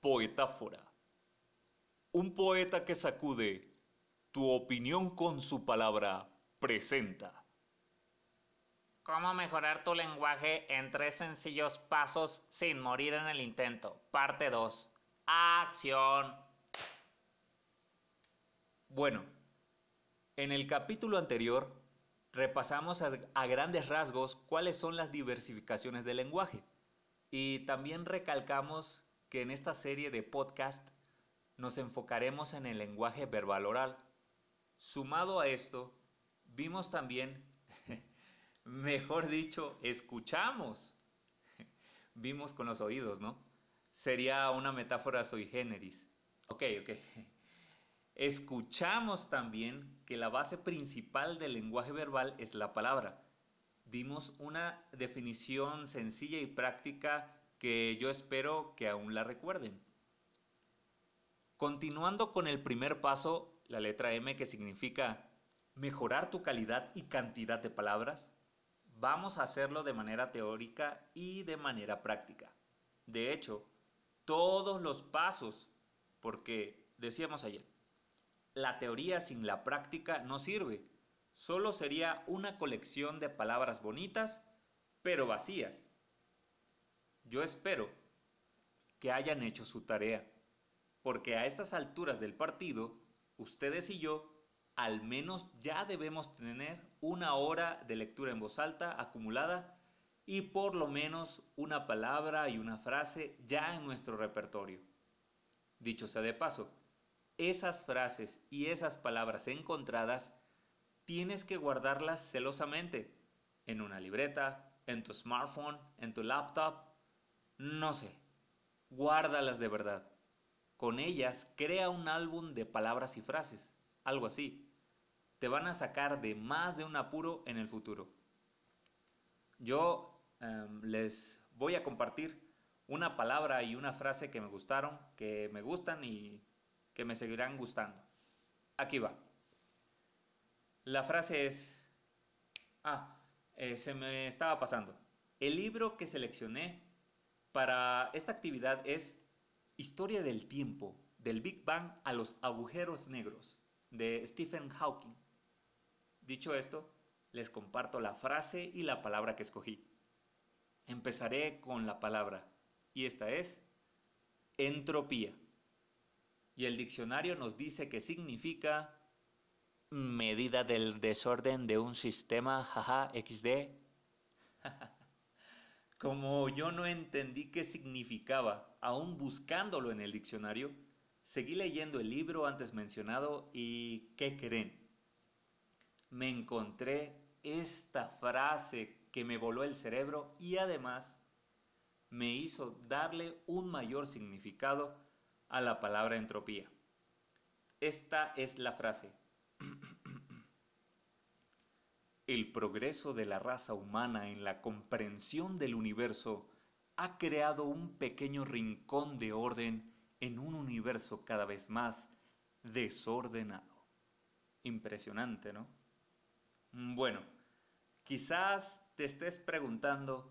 Poetáfora. Un poeta que sacude tu opinión con su palabra presenta. ¿Cómo mejorar tu lenguaje en tres sencillos pasos sin morir en el intento? Parte 2. Acción. Bueno, en el capítulo anterior repasamos a, a, grandes rasgos cuáles son las diversificaciones del lenguaje y también recalcamos que en esta serie de podcast nos enfocaremos en el lenguaje verbal oral. Sumado a esto, vimos también, mejor dicho, escuchamos. Vimos con los oídos, ¿no? Sería una metáfora sui generis. Ok, ok. Escuchamos también que la base principal del lenguaje verbal es la palabra. Dimos una definición sencilla y práctica que yo espero que aún la recuerden. Continuando con el primer paso, la letra M que significa mejorar tu calidad y cantidad de palabras, vamos a hacerlo de manera teórica y de manera práctica. De hecho, todos los pasos, porque decíamos ayer, la teoría sin la práctica no sirve, solo sería una colección de palabras bonitas, pero vacías. Yo espero que hayan hecho su tarea, porque a estas alturas del partido, ustedes y yo al menos ya debemos tener una hora de lectura en voz alta acumulada y por lo menos una palabra y una frase ya en nuestro repertorio. Dicho sea de paso, esas frases y esas palabras encontradas tienes que guardarlas celosamente en una libreta, en tu smartphone, en tu laptop no sé, guárdalas de verdad. Con ellas crea un álbum de palabras y frases, algo así. Te van a sacar de más de un apuro en el futuro. Yo um, les voy a compartir una palabra y una frase que me gustaron, que me gustan y que me seguirán gustando. Aquí va. La frase es... Ah, eh, se me estaba pasando. El libro que seleccioné para esta actividad es Historia del tiempo, del Big Bang a los agujeros negros, de Stephen Hawking. Dicho esto, les comparto la frase y la palabra que escogí. Empezaré con la palabra, y esta es entropía. Y el diccionario nos dice que significa medida del desorden de un sistema, jaja, XD. Como yo no entendí qué significaba, aún buscándolo en el diccionario, seguí leyendo el libro antes mencionado y ¿qué creen? Me encontré esta frase que me voló el cerebro y además me hizo darle un mayor significado a la palabra entropía. Esta es la frase. El progreso de la raza humana en la comprensión del universo ha creado un pequeño rincón de orden en un universo cada vez más desordenado. Impresionante, ¿no? Bueno, quizás te estés preguntando,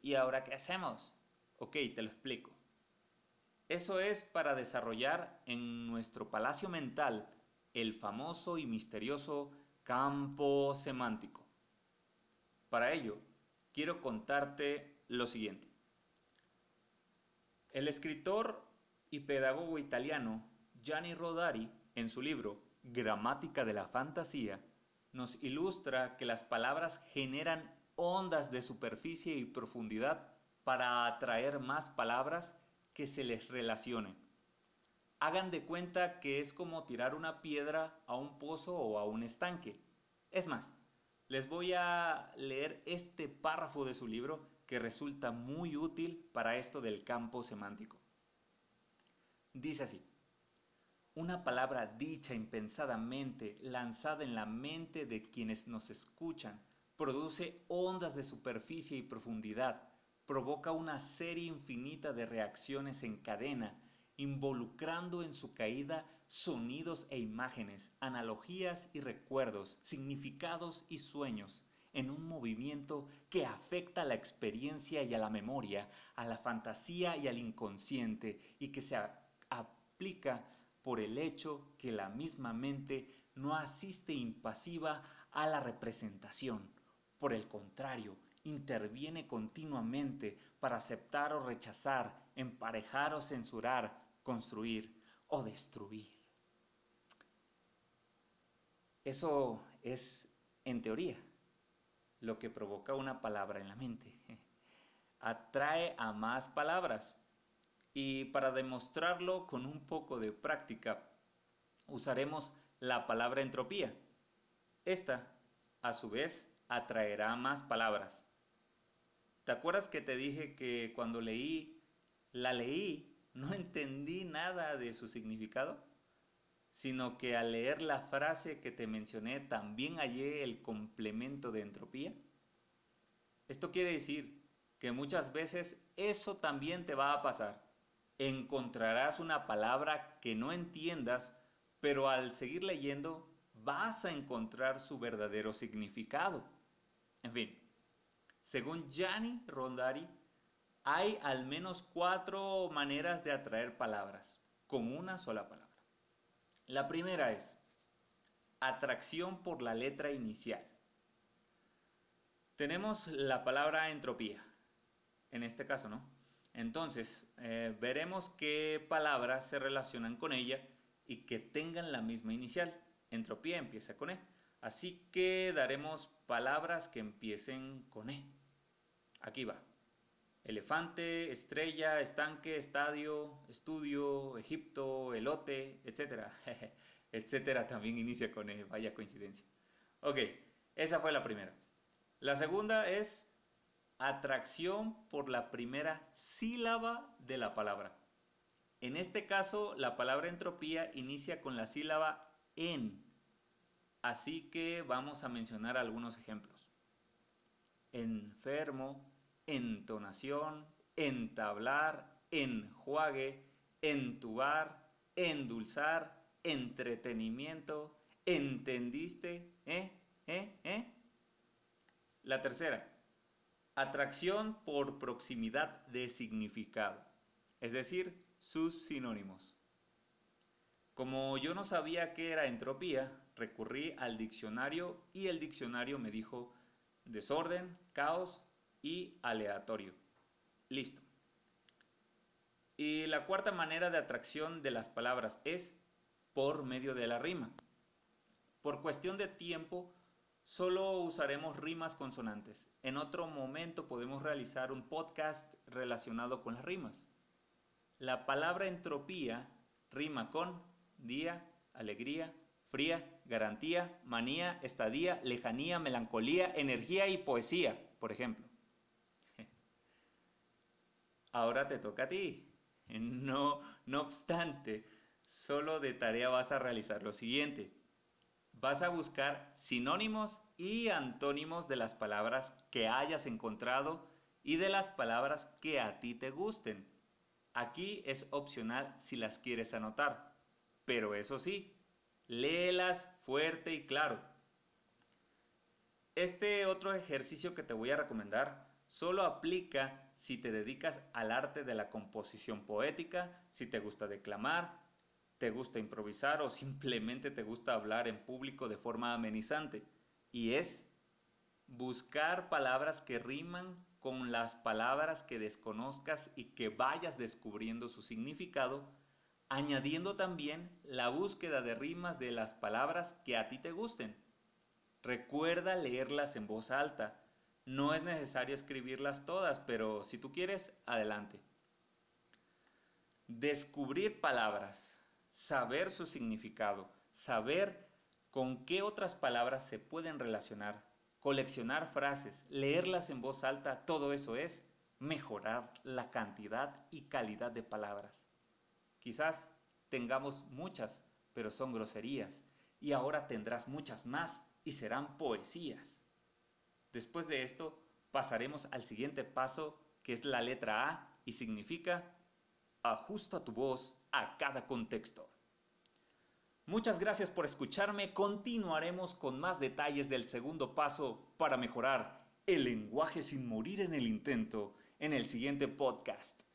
¿y ahora qué hacemos? Ok, te lo explico. Eso es para desarrollar en nuestro palacio mental el famoso y misterioso campo semántico. Para ello, quiero contarte lo siguiente. El escritor y pedagogo italiano Gianni Rodari, en su libro Gramática de la Fantasía, nos ilustra que las palabras generan ondas de superficie y profundidad para atraer más palabras que se les relacionen hagan de cuenta que es como tirar una piedra a un pozo o a un estanque. Es más, les voy a leer este párrafo de su libro que resulta muy útil para esto del campo semántico. Dice así, una palabra dicha impensadamente, lanzada en la mente de quienes nos escuchan, produce ondas de superficie y profundidad, provoca una serie infinita de reacciones en cadena, involucrando en su caída sonidos e imágenes, analogías y recuerdos, significados y sueños, en un movimiento que afecta a la experiencia y a la memoria, a la fantasía y al inconsciente, y que se aplica por el hecho que la misma mente no asiste impasiva a la representación. Por el contrario, interviene continuamente para aceptar o rechazar, emparejar o censurar, construir o destruir. Eso es, en teoría, lo que provoca una palabra en la mente. Atrae a más palabras. Y para demostrarlo con un poco de práctica, usaremos la palabra entropía. Esta, a su vez, atraerá más palabras. ¿Te acuerdas que te dije que cuando leí, la leí, no entendí nada de su significado? Sino que al leer la frase que te mencioné también hallé el complemento de entropía. Esto quiere decir que muchas veces eso también te va a pasar. Encontrarás una palabra que no entiendas, pero al seguir leyendo vas a encontrar su verdadero significado. En fin, según Gianni Rondari, hay al menos cuatro maneras de atraer palabras con una sola palabra. La primera es atracción por la letra inicial. Tenemos la palabra entropía, en este caso, ¿no? Entonces, eh, veremos qué palabras se relacionan con ella y que tengan la misma inicial. Entropía empieza con E. Así que daremos palabras que empiecen con E. Aquí va. Elefante, estrella, estanque, estadio, estudio, Egipto, elote, etcétera. etcétera también inicia con E, vaya coincidencia. Ok, esa fue la primera. La segunda es atracción por la primera sílaba de la palabra. En este caso, la palabra entropía inicia con la sílaba en. Así que vamos a mencionar algunos ejemplos. Enfermo, entonación, entablar, enjuague, entubar, endulzar, entretenimiento, entendiste, ¿eh? ¿eh? ¿eh? La tercera, atracción por proximidad de significado, es decir, sus sinónimos. Como yo no sabía qué era entropía, recurrí al diccionario y el diccionario me dijo desorden, caos, y aleatorio. Listo. Y la cuarta manera de atracción de las palabras es por medio de la rima. Por cuestión de tiempo, solo usaremos rimas consonantes. En otro momento podemos realizar un podcast relacionado con las rimas. La palabra entropía rima con día, alegría, fría, garantía, manía, estadía, lejanía, melancolía, energía y poesía, por ejemplo. Ahora te toca a ti. No, no obstante, solo de tarea vas a realizar lo siguiente. Vas a buscar sinónimos y antónimos de las palabras que hayas encontrado y de las palabras que a ti te gusten. Aquí es opcional si las quieres anotar, pero eso sí, léelas fuerte y claro. Este otro ejercicio que te voy a recomendar solo aplica si te dedicas al arte de la composición poética, si te gusta declamar, te gusta improvisar o simplemente te gusta hablar en público de forma amenizante. Y es buscar palabras que riman con las palabras que desconozcas y que vayas descubriendo su significado, añadiendo también la búsqueda de rimas de las palabras que a ti te gusten. Recuerda leerlas en voz alta no es necesario escribirlas todas, pero si tú quieres, adelante. Descubrir palabras, saber su significado, saber con qué otras palabras se pueden relacionar, coleccionar frases, leerlas en voz alta, todo eso es mejorar la cantidad y calidad de palabras. Quizás tengamos muchas, pero son groserías, y ahora tendrás muchas más y serán poesías. Después de esto, pasaremos al siguiente paso, que es la letra A y significa ajusta tu voz a cada contexto. Muchas gracias por escucharme. Continuaremos con más detalles del segundo paso para mejorar el lenguaje sin morir en el intento en el siguiente podcast.